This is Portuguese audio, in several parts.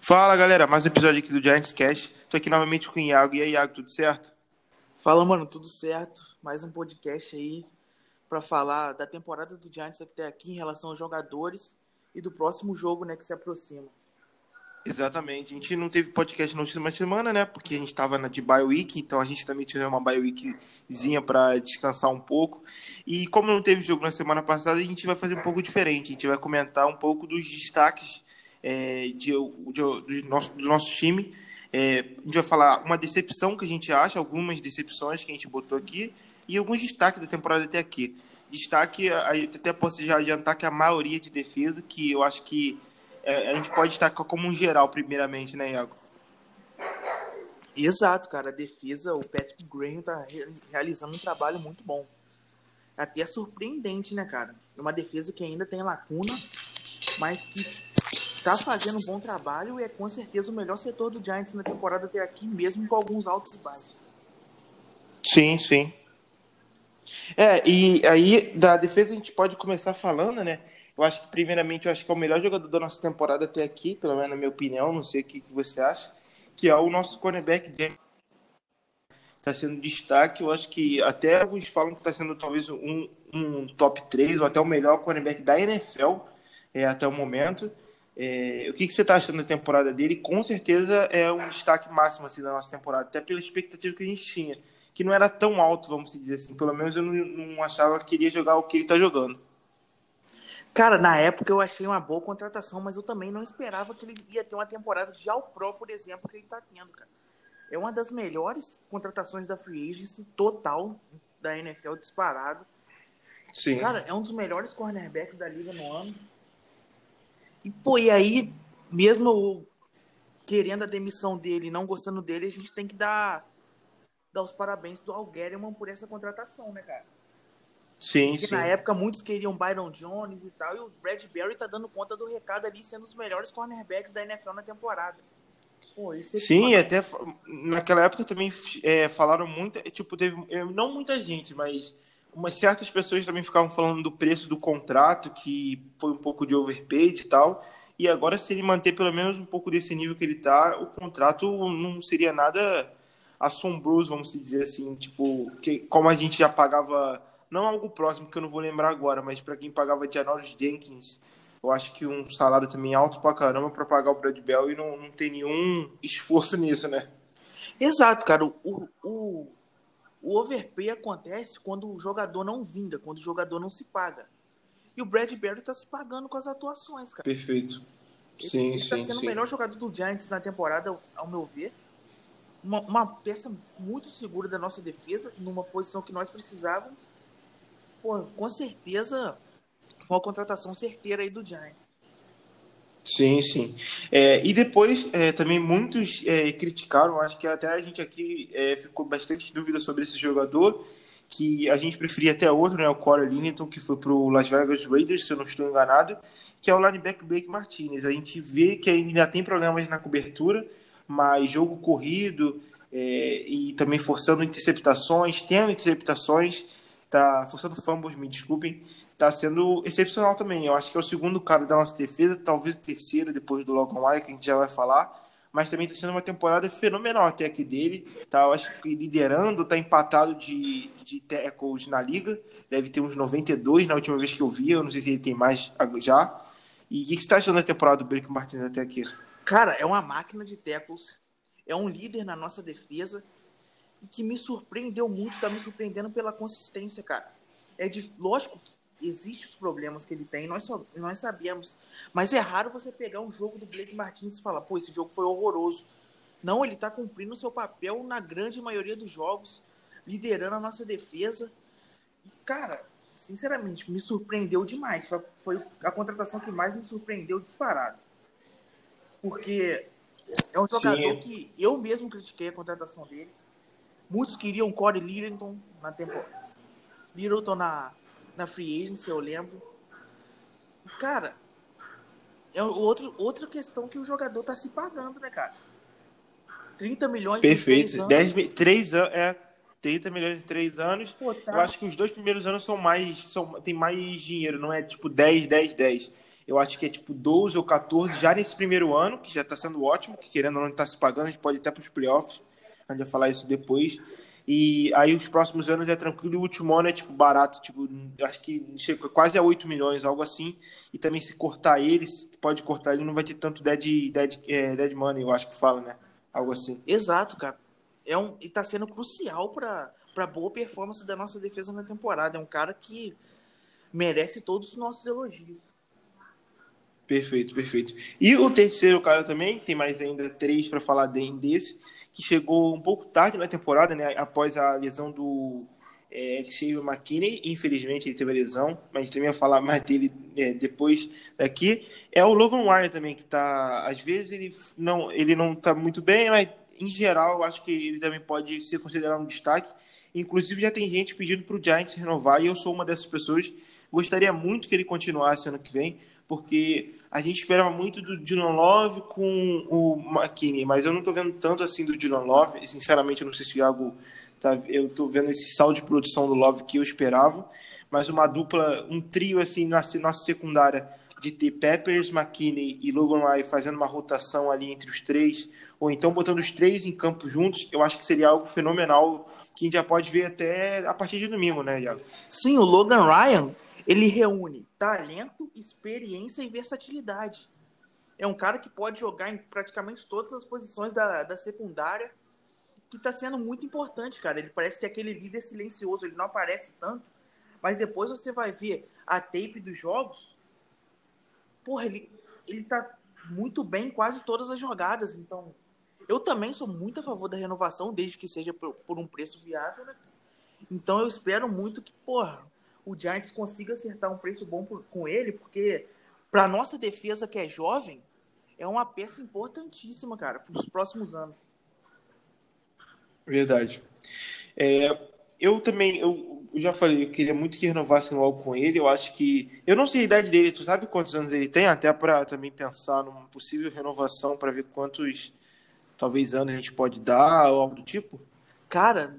Fala galera, mais um episódio aqui do Giants Cast. Tô aqui novamente com o Iago. E aí, Iago, tudo certo? Fala, mano, tudo certo? Mais um podcast aí para falar da temporada do Giants até aqui em relação aos jogadores e do próximo jogo, né, que se aproxima. Exatamente. A gente não teve podcast na última semana, né? Porque a gente estava na de bye week, então a gente também tinha uma bye weekzinha para descansar um pouco. E como não teve jogo na semana passada, a gente vai fazer um pouco diferente. A gente vai comentar um pouco dos destaques é, de, de, do, nosso, do nosso time. É, a gente vai falar uma decepção que a gente acha, algumas decepções que a gente botou aqui e alguns destaques da temporada até aqui. Destaque, até posso já adiantar que a maioria de defesa, que eu acho que é, a gente pode destacar como um geral, primeiramente, né, Iago? Exato, cara. A defesa, o Patrick Graham tá realizando um trabalho muito bom. Até surpreendente, né, cara? É uma defesa que ainda tem lacunas, mas que tá fazendo um bom trabalho e é com certeza o melhor setor do Giants na temporada até aqui, mesmo com alguns altos e baixos. Sim, sim. É, e aí da defesa a gente pode começar falando, né? Eu acho que, primeiramente, eu acho que é o melhor jogador da nossa temporada até aqui, pelo menos na minha opinião, não sei o que você acha, que é o nosso cornerback Está sendo destaque, eu acho que até alguns falam que está sendo talvez um, um top 3 ou até o melhor cornerback da NFL é, até o momento. É, o que, que você está achando da temporada dele? Com certeza é um destaque máximo assim, da nossa temporada, até pela expectativa que a gente tinha, que não era tão alto, vamos dizer assim. Pelo menos eu não, não achava que queria jogar o que ele está jogando. Cara, na época eu achei uma boa contratação, mas eu também não esperava que ele ia ter uma temporada de Al Pro, por exemplo, que ele tá tendo, cara. É uma das melhores contratações da Free Agency total da NFL disparado. Sim. Cara, é um dos melhores cornerbacks da liga no ano. E, pô, e aí, mesmo querendo a demissão dele, não gostando dele, a gente tem que dar, dar os parabéns do Al por essa contratação, né, cara? Sim, Porque sim. na época muitos queriam Byron Jones e tal, e o Bradbury tá dando conta do recado ali, sendo os melhores cornerbacks da NFL na temporada. Pô, esse é sim, até naquela época também é, falaram muito, é, tipo, teve é, não muita gente, mas umas certas pessoas também ficavam falando do preço do contrato, que foi um pouco de overpaid e tal. E agora, se ele manter pelo menos um pouco desse nível que ele tá, o contrato não seria nada assombroso, vamos dizer assim, tipo, que, como a gente já pagava não algo próximo que eu não vou lembrar agora, mas para quem pagava Janoris Jenkins, eu acho que um salário também alto pra caramba para pagar o Brad Bell e não, não tem nenhum esforço nisso, né? Exato, cara. O, o, o overpay acontece quando o jogador não vinga, quando o jogador não se paga. E o Bradbury tá se pagando com as atuações, cara. Perfeito. Sim, ele, ele tá sendo sim. o melhor jogador do Giants na temporada, ao meu ver. Uma, uma peça muito segura da nossa defesa, numa posição que nós precisávamos pô, com certeza foi uma contratação certeira aí do Giants. Sim, sim. É, e depois é, também muitos é, criticaram, acho que até a gente aqui é, ficou bastante dúvida sobre esse jogador, que a gente preferia até outro, né, o Corey Lineton, que foi para o Las Vegas Raiders, se eu não estou enganado, que é o linebacker Blake Martinez. A gente vê que ainda tem problemas na cobertura, mas jogo corrido é, e também forçando interceptações, tendo interceptações, tá forçando fumbles, me desculpem, tá sendo excepcional também. Eu acho que é o segundo cara da nossa defesa, talvez o terceiro depois do Logan Wire, que a gente já vai falar, mas também está sendo uma temporada fenomenal até aqui dele. Tá, eu acho que liderando, tá empatado de, de tackles na liga, deve ter uns 92 na última vez que eu vi, eu não sei se ele tem mais já. E o que, você está achando da temporada do Blake Martins até aqui? Cara, é uma máquina de tackles, é um líder na nossa defesa e que me surpreendeu muito, tá me surpreendendo pela consistência, cara. É de, lógico que existem os problemas que ele tem, nós, só, nós sabemos, mas é raro você pegar um jogo do Blake Martins e falar, pô, esse jogo foi horroroso. Não, ele tá cumprindo o seu papel na grande maioria dos jogos, liderando a nossa defesa. E, cara, sinceramente, me surpreendeu demais. Foi a contratação que mais me surpreendeu disparado. Porque é um jogador Sim. que eu mesmo critiquei a contratação dele. Muitos queriam Corey Littleton na temporada. Littleton na, na Free Agency, eu lembro. Cara, é outro, outra questão que o jogador tá se pagando, né, cara? 30 milhões Perfeito. de 3 anos. 10, 3 anos, é. 30 milhões de 3 anos. Pô, tá. Eu acho que os dois primeiros anos são mais. São, tem mais dinheiro, não é tipo 10, 10, 10. eu acho que é tipo 12 ou 14 já nesse primeiro ano, que já está sendo ótimo, que querendo ou não está se pagando, a gente pode ir até para os playoffs, a gente vai falar isso depois. E aí os próximos anos é tranquilo e o último ano é tipo barato, tipo, acho que chega quase a 8 milhões, algo assim. E também se cortar ele, pode cortar ele, não vai ter tanto dead, dead, é, dead money, eu acho que fala, né? Algo assim. Exato, cara. É um, e tá sendo crucial para para boa performance da nossa defesa na temporada. É um cara que merece todos os nossos elogios. Perfeito, perfeito. E o terceiro cara também, tem mais ainda três para falar desse, que chegou um pouco tarde na temporada, né? Após a lesão do é, Xavier McKinney, infelizmente ele teve a lesão, mas também ia falar mais dele é, depois daqui. É o Logan Wire também, que tá. Às vezes ele não, ele não tá muito bem, mas em geral eu acho que ele também pode ser considerado um destaque. Inclusive já tem gente pedindo para o Giants renovar e eu sou uma dessas pessoas. Gostaria muito que ele continuasse ano que vem, porque a gente esperava muito do Dylan Love com o McKinney, mas eu não estou vendo tanto assim do Dylan Love. Sinceramente, eu não sei se o Iago tá, eu estou vendo esse saldo de produção do Love que eu esperava, mas uma dupla, um trio assim na nossa secundária de ter Peppers, McKinney e Logan Ryan fazendo uma rotação ali entre os três, ou então botando os três em campo juntos, eu acho que seria algo fenomenal que a gente já pode ver até a partir de domingo, né, Iago? Sim, o Logan Ryan, ele reúne talento, experiência e versatilidade. É um cara que pode jogar em praticamente todas as posições da, da secundária, que está sendo muito importante, cara. Ele parece que é aquele líder silencioso, ele não aparece tanto, mas depois você vai ver a tape dos jogos, porra, ele, ele tá muito bem em quase todas as jogadas, então eu também sou muito a favor da renovação, desde que seja por, por um preço viável, né? Então eu espero muito que, porra, o Giants consiga acertar um preço bom por, com ele, porque para nossa defesa que é jovem, é uma peça importantíssima, cara, para os próximos anos. Verdade. É, eu também, eu, eu, já falei, eu queria muito que renovassem logo com ele. Eu acho que. Eu não sei a idade dele, tu sabe quantos anos ele tem? Até para também pensar numa possível renovação, para ver quantos talvez anos a gente pode dar ou algo do tipo? Cara,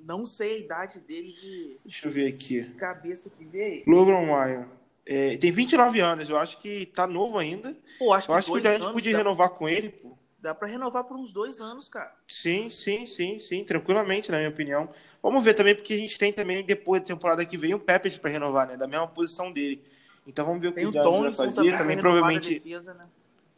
não sei a idade dele de. Deixa eu ver aqui. Cabeça que veio. Logan Maia. É, tem 29 anos, eu acho que tá novo ainda. Pô, acho eu que, acho que a gente podia dá... renovar com ele, pô. Dá pra renovar por uns dois anos, cara. Sim, sim, sim, sim, tranquilamente, na minha opinião. Vamos ver também, porque a gente tem também, depois da temporada que vem, o Pepe para renovar, né? Da mesma posição dele. Então vamos ver o que tem o Giants vai fazer. Também, também provavelmente. Defesa, né?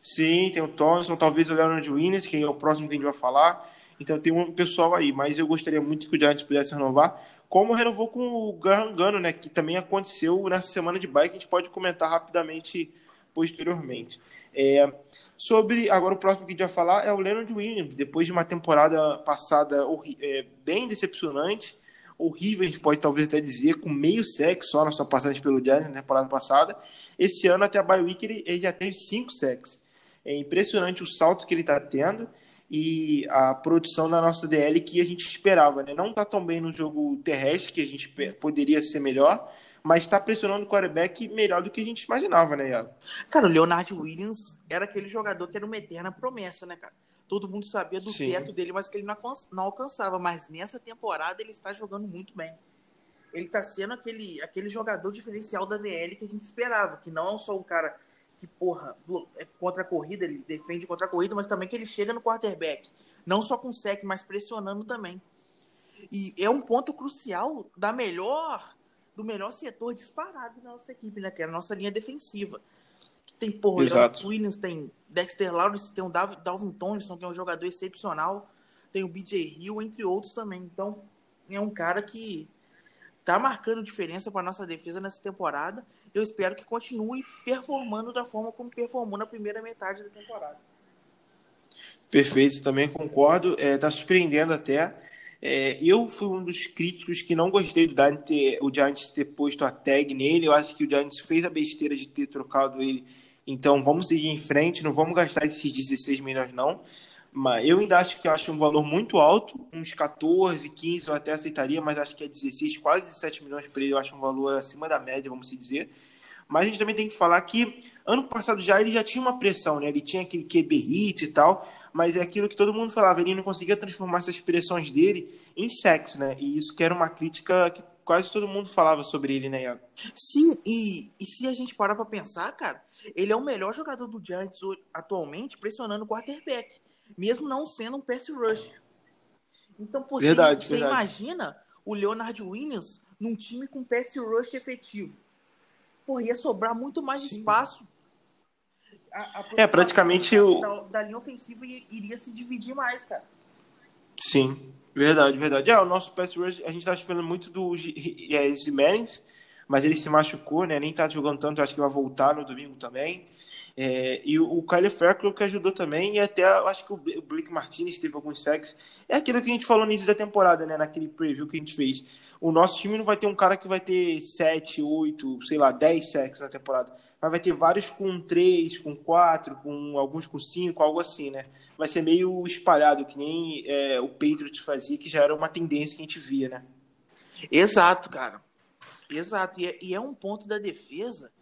Sim, tem o Thompson, talvez o Leonard Williams, que é o próximo que a gente vai falar. Então tem um pessoal aí, mas eu gostaria muito que o Giants pudesse renovar, como renovou com o Garangano, né? Que também aconteceu nessa semana de bike, a gente pode comentar rapidamente posteriormente. É, sobre agora o próximo que a gente vai falar é o Leonard Williams, depois de uma temporada passada é, bem decepcionante, horrível, a gente pode talvez até dizer, com meio sexo só na sua passagem pelo Giants na temporada passada. Esse ano, até a bye week, ele, ele já teve cinco sacks. É impressionante o salto que ele está tendo e a produção da nossa DL que a gente esperava. Né? Não está tão bem no jogo terrestre, que a gente poderia ser melhor, mas está pressionando o quarterback melhor do que a gente imaginava, né, Iago? Cara, o Leonard Williams era aquele jogador que era uma eterna promessa, né, cara? Todo mundo sabia do Sim. teto dele, mas que ele não alcançava. Mas nessa temporada ele está jogando muito bem. Ele está sendo aquele, aquele jogador diferencial da DL que a gente esperava, que não é só um cara que, porra, é contra a corrida, ele defende contra a corrida, mas também que ele chega no quarterback. Não só com sec, mas pressionando também. E é um ponto crucial da melhor do melhor setor disparado da nossa equipe, né? Que é a nossa linha defensiva. Tem, porra, o Williams, tem Dexter Lawrence, tem o Dalvin Tomlinson, que é um jogador excepcional. Tem o BJ Hill, entre outros também. Então, é um cara que tá marcando diferença para nossa defesa nessa temporada. Eu espero que continue performando da forma como performou na primeira metade da temporada. Perfeito, também concordo. É, tá surpreendendo até. É, eu fui um dos críticos que não gostei do Giants ter, o Giants ter posto a tag nele. Eu acho que o Giants fez a besteira de ter trocado ele. Então vamos seguir em frente, não vamos gastar esses 16 milhões não. Mas eu ainda acho que acho um valor muito alto, uns 14, 15 eu até aceitaria, mas acho que é 16, quase 17 milhões para ele, eu acho um valor acima da média, vamos dizer. Mas a gente também tem que falar que ano passado já ele já tinha uma pressão, né? Ele tinha aquele QB hit e tal, mas é aquilo que todo mundo falava, ele não conseguia transformar essas pressões dele em sexo, né? E isso que era uma crítica que quase todo mundo falava sobre ele, né, Iago? Sim, e, e se a gente parar pra pensar, cara, ele é o melhor jogador do Giants atualmente pressionando o quarterback, mesmo não sendo um pass rusher. Então, por verdade, você, verdade. imagina o Leonard Williams num time com pass rush efetivo. Pô, ia sobrar muito mais Sim. espaço. A, a é, praticamente da, o... Da, da, linha ofensiva iria se dividir mais, cara. Sim, verdade, verdade. É, o nosso pass rush, a gente tá esperando muito do é, Zimenez, mas ele se machucou, né? Nem tá jogando tanto, acho que vai voltar no domingo também. É, e o, o Kyle Ferkel que ajudou também, e até acho que o, Blake Martinez teve alguns sacks. É aquilo que a gente falou no início da temporada, né? Naquele preview que a gente fez. O nosso time não vai ter um cara que vai ter 7, 8, sei lá, 10 sacks na temporada. Mas vai ter vários com 3, com 4, com alguns com 5, algo assim, né? Vai ser meio espalhado, que nem é, o Patriots fazia, que já era uma tendência que a gente via, né? Exato, cara. Exato. E é, e é um ponto da defesa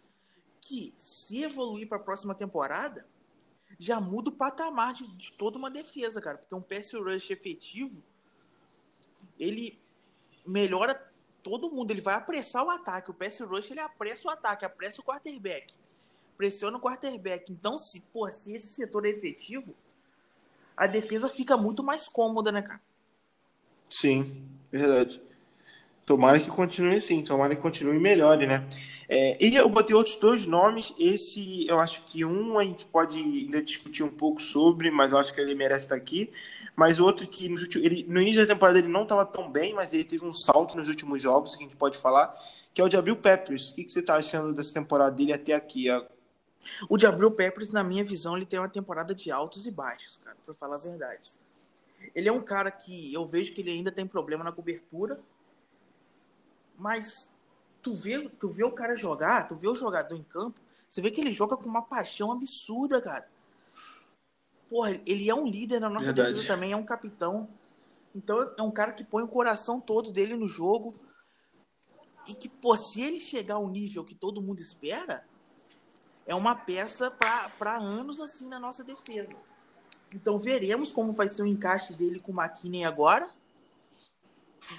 que, se evoluir para a próxima temporada, já muda o patamar de, de, toda uma defesa, cara. Porque um pass rush efetivo, ele melhora todo mundo. Ele vai apressar o ataque. O pass rush, ele apressa o ataque, apressa o quarterback. Pressiona o quarterback. Então, se, pô, se esse setor é efetivo, a defesa fica muito mais cômoda, né, cara? Sim, verdade. Tomara que continue assim, tomara que continue e melhore, né? É, e eu botei outros dois nomes. Esse, eu acho que um a gente pode ainda discutir um pouco sobre, mas eu acho que ele merece estar aqui. Mas outro que no, ele, no início da temporada ele não estava tão bem, mas ele teve um salto nos últimos jogos, que a gente pode falar, que é o de Peppers. O que, que você está achando dessa temporada dele até aqui? O de Peppers, na minha visão, ele tem uma temporada de altos e baixos, cara, para falar a verdade. Ele é um cara que eu vejo que ele ainda tem problema na cobertura, mas tu vê, tu vê o cara jogar, tu vê o jogador em campo, você vê que ele joga com uma paixão absurda, cara. Porra, ele é um líder na nossa Verdade. defesa também, é um capitão. Então é um cara que põe o coração todo dele no jogo. E que, pô, se ele chegar ao nível que todo mundo espera, é uma peça para anos assim na nossa defesa. Então veremos como vai ser o encaixe dele com o McKinney agora.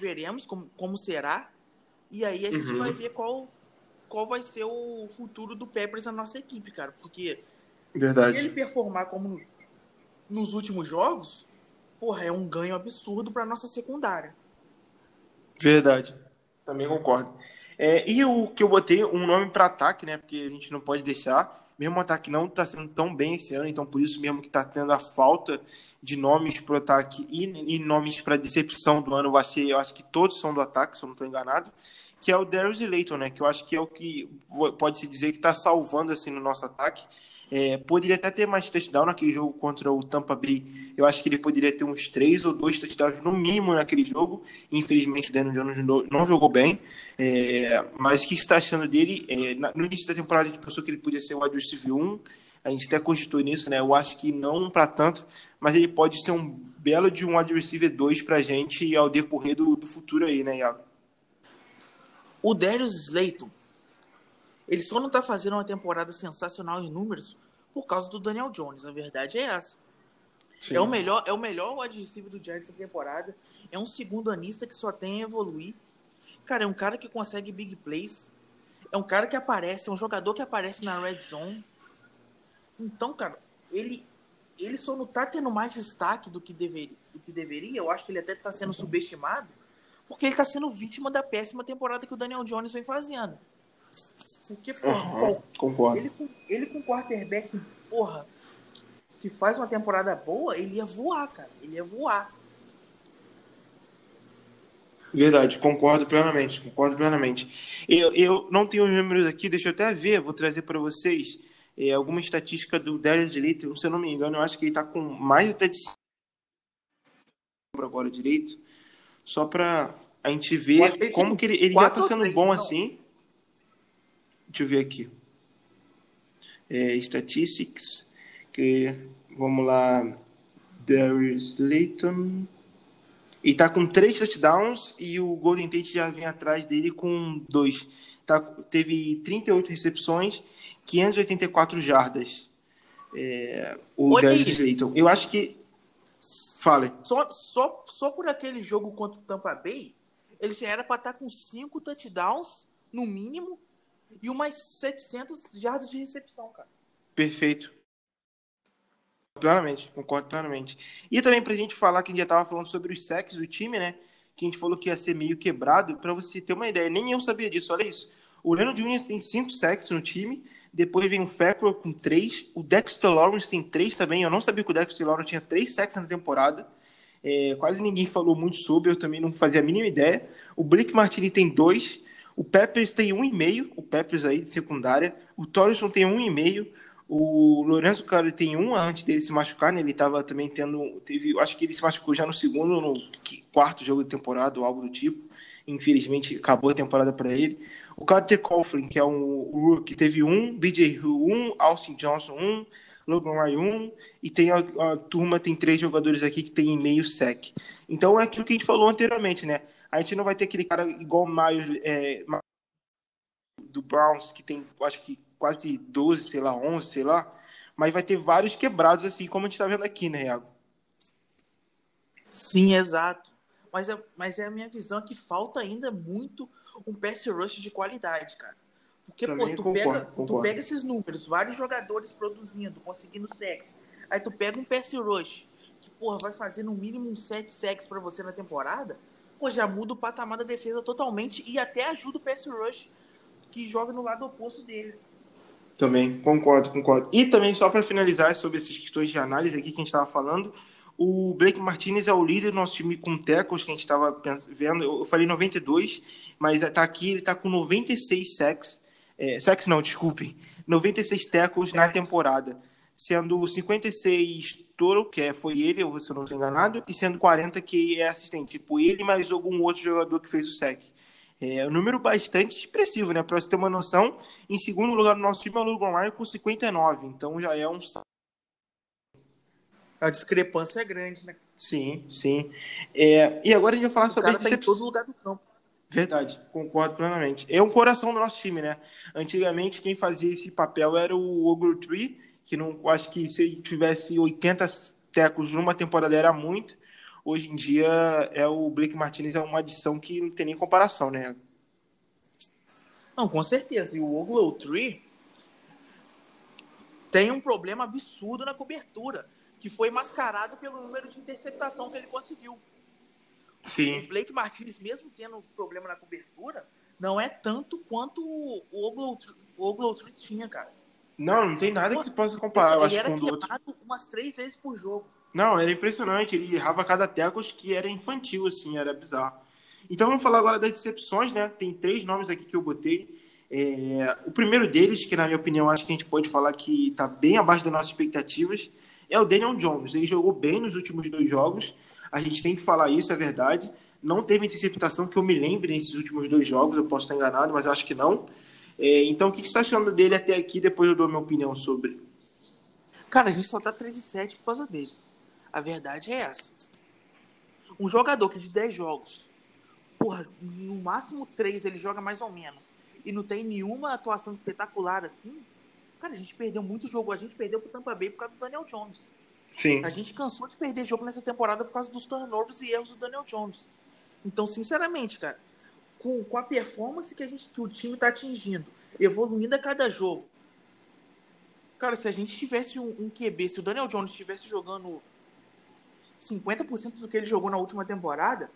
Veremos como, como será. E aí a gente uhum. vai ver qual, qual vai ser o futuro do Peppers na nossa equipe, cara. Porque Verdade. se ele performar como nos últimos jogos, porra, é um ganho absurdo para nossa secundária. Verdade. Também concordo. É, e o que eu botei um nome para ataque, né? Porque a gente não pode deixar. Mesmo o ataque não está sendo tão bem esse ano, então por isso mesmo que está tendo a falta de nomes para o ataque e, e nomes para decepção do ano vai ser, eu acho que todos são do ataque, se eu não estou enganado que é o Darius Layton, né? Que eu acho que é o que pode se dizer que está salvando assim no nosso ataque. É, poderia até ter mais touchdown naquele jogo contra o Tampa Bay. Eu acho que ele poderia ter uns três ou dois touchdowns no mínimo naquele jogo. Infelizmente, o Daniel Jones não jogou bem. É, mas o que está achando dele? É, no início da temporada, a gente pensou que ele podia ser o wide receiver 1. A gente até cogitou nisso, né? Eu acho que não para tanto, mas ele pode ser um belo de um wide receiver 2 para a gente ao decorrer do, do futuro aí, né, Iago? O Darius Slayton, ele só não tá fazendo uma temporada sensacional em números por causa do Daniel Jones. A verdade é essa. Sim. É o melhor, é o melhor wide receiver do Giants da temporada. É um segundo anista que só tem a evoluir. Cara, é um cara que consegue big plays. É um cara que aparece, é um jogador que aparece na red zone. Então, cara, ele ele só não tá tendo mais destaque do que deveria, do que deveria. Eu acho que ele até tá sendo subestimado porque ele tá sendo vítima da péssima temporada que o Daniel Jones vem fazendo. Porque, porra, uhum, concordo. Ele, com, ele com quarterback, porra, que faz uma temporada boa, ele ia voar, cara. Ele ia voar. Verdade, concordo plenamente, concordo plenamente. Eu, eu não tenho os números aqui, deixa eu até ver, vou trazer para vocês é, alguma estatística do Darius Elite, se eu não me engano, eu acho que ele está com mais até de agora direito, só para a gente ver como que ele, ele já está sendo três, bom não. assim. Deixa eu ver aqui. É, statistics, que vamos lá, Darius Layton. E tá com três touchdowns e o Golden Tate já vem atrás dele com dois. Tá, teve 38 recepções, 584 jardas. É, o Darius Layton. Eu acho que Fale. Só, só, só por aquele jogo contra o Tampa Bay, ele já era para estar com cinco touchdowns, no mínimo, e umas 700 jardas de recepção, cara. Perfeito. Plenamente, concordo plenamente. E também pra gente falar que a gente já tava falando sobre os sacks do time, né? Que a gente falou que ia ser meio quebrado. Para você ter uma ideia, nem eu sabia disso, olha isso. O Leonard Williams tem cinco sacks no time, depois vem o Fackrell com três, o Dexter Lawrence tem três também. Eu não sabia que o Dexter Lawrence tinha três sacks na temporada. É, quase ninguém falou muito sobre, eu também não fazia a mínima ideia. O Blake Martini tem dois, o Peppers tem um e meio, o Peppers aí de secundária, o Torreson tem um e meio, o Lourenço Caro tem um antes dele se machucar, né? Ele estava também tendo, teve, acho que ele se machucou já no segundo, no quarto jogo de temporada ou algo do tipo. Infelizmente acabou a temporada para ele. O Carter Coughlin, que é um que teve um, BJ Hill um, Austin Johnson um, Logan Ryan e tem a, a, turma tem três jogadores aqui que tem meio sec. Então é aquilo que a gente falou anteriormente, né? A gente não vai ter aquele cara igual o Miles é, do Browns que tem, acho que quase 12, sei lá, 11, sei lá, mas vai ter vários quebrados assim, como a gente está vendo aqui, né, Iago? Sim, exato. Mas é, mas é a minha visão que falta ainda muito um pass rush de qualidade, cara. Porque, pô, tu, concordo, pega, concordo. tu pega esses números, vários jogadores produzindo, conseguindo sex. Aí tu pega um pass rush, que, porra, vai fazer no mínimo um 7 sex para você na temporada. Pô, já muda o patamar da defesa totalmente e até ajuda o pass rush que joga no lado oposto dele. Também, concordo, concordo. E também, só para finalizar sobre essas questões de análise aqui que a gente estava falando, o Blake Martinez é o líder do nosso time com tackles que a gente estava vendo. Eu falei 92, mas está aqui, ele está com 96 sacks. É, sacks não, desculpem. 96 tackles na temporada. Sendo 56 Toro, que é, foi ele, se eu não estou enganado, e sendo 40 que é assistente. Tipo, ele mais algum outro jogador que fez o sec. É um número bastante expressivo, né? Para você ter uma noção, em segundo lugar no nosso time é o Logan Ryan com 59. Então já é um a discrepância é grande, né? Sim, sim. É, e agora a gente vai falar o sobre cara tá em todo lugar do campo. Verdade, concordo plenamente. É um coração do nosso time, né? Antigamente quem fazia esse papel era o Ogre Tree, que não acho que se tivesse 80 tecos numa temporada era muito. Hoje em dia é o Blake Martinez é uma adição que não tem nem comparação, né? Não, com certeza. E o Oglow Tree tem um problema absurdo na cobertura que foi mascarado pelo número de interceptação que ele conseguiu. Sim. O Blake Martinez, mesmo tendo problema na cobertura, não é tanto quanto o Oglow tinha, cara. Não, não tem nada que possa comparar, ele era com outro. umas três vezes por jogo. Não, era impressionante. Ele errava cada tecos que era infantil, assim, era bizarro. Então vamos falar agora das decepções, né? Tem três nomes aqui que eu botei. É... O primeiro deles, que na minha opinião acho que a gente pode falar que está bem abaixo das nossas expectativas, é o Daniel Jones. Ele jogou bem nos últimos dois jogos. A gente tem que falar isso, é verdade. Não teve interceptação que eu me lembre nesses últimos dois jogos, eu posso estar enganado, mas acho que não. É, então, o que você está achando dele até aqui? Depois eu dou a minha opinião sobre. Cara, a gente só tá 3 e 7 por causa dele. A verdade é essa. Um jogador que de 10 jogos, porra, no máximo 3 ele joga mais ou menos, e não tem nenhuma atuação espetacular assim, Cara, a gente perdeu muito jogo. A gente perdeu pro Tampa Bay por causa do Daniel Jones. Sim. A gente cansou de perder jogo nessa temporada por causa dos turnovers e erros do Daniel Jones. Então, sinceramente, cara, com, com a performance que, a gente, que o time tá atingindo, evoluindo a cada jogo. Cara, se a gente tivesse um, um QB, se o Daniel Jones estivesse jogando 50% do que ele jogou na última temporada,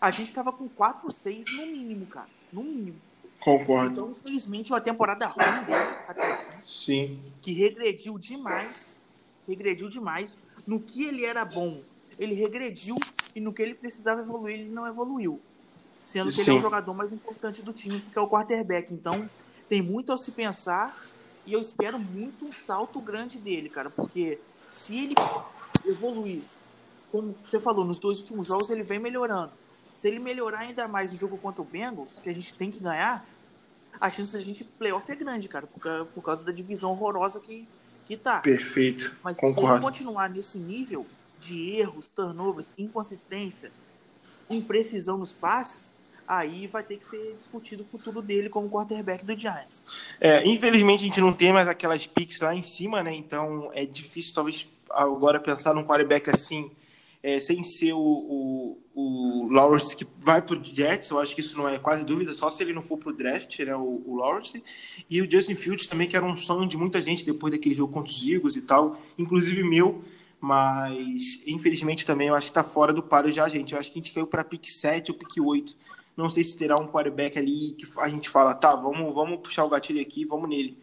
a gente tava com 4 ou 6 no mínimo, cara. No mínimo. Concordo. Então, infelizmente, uma temporada ruim dele até aqui. Sim. Que regrediu demais. Regrediu demais. No que ele era bom, ele regrediu. E no que ele precisava evoluir, ele não evoluiu. Sendo que Sim. ele é o jogador mais importante do time, que é o quarterback. Então, tem muito a se pensar. E eu espero muito um salto grande dele, cara. Porque se ele evoluir, como você falou, nos dois últimos jogos ele vem melhorando. Se ele melhorar ainda mais no jogo contra o Bengals, que a gente tem que ganhar, a chance da gente playoff é grande, cara, por, por causa da divisão horrorosa que, que tá. Perfeito. Mas Concordo. se continuar nesse nível de erros, turnovers, inconsistência, imprecisão nos passes, aí vai ter que ser discutido o futuro dele como quarterback do Giants. É, infelizmente a gente não tem mais aquelas picks lá em cima, né? Então é difícil talvez agora pensar num quarterback assim é, sem ser o, o, o, Lawrence que vai para o Jets, eu acho que isso não é quase dúvida, só se ele não for para o draft, né, o, o Lawrence, e o Justin Fields também, que era um sonho de muita gente depois daquele jogo contra os Eagles e tal, inclusive meu, mas infelizmente também eu acho que está fora do páreo já, gente. Eu acho que a gente caiu para pick 7 ou pick 8. Não sei se terá um quarterback ali que a gente fala, tá, vamos, vamos puxar o gatilho aqui, vamos nele.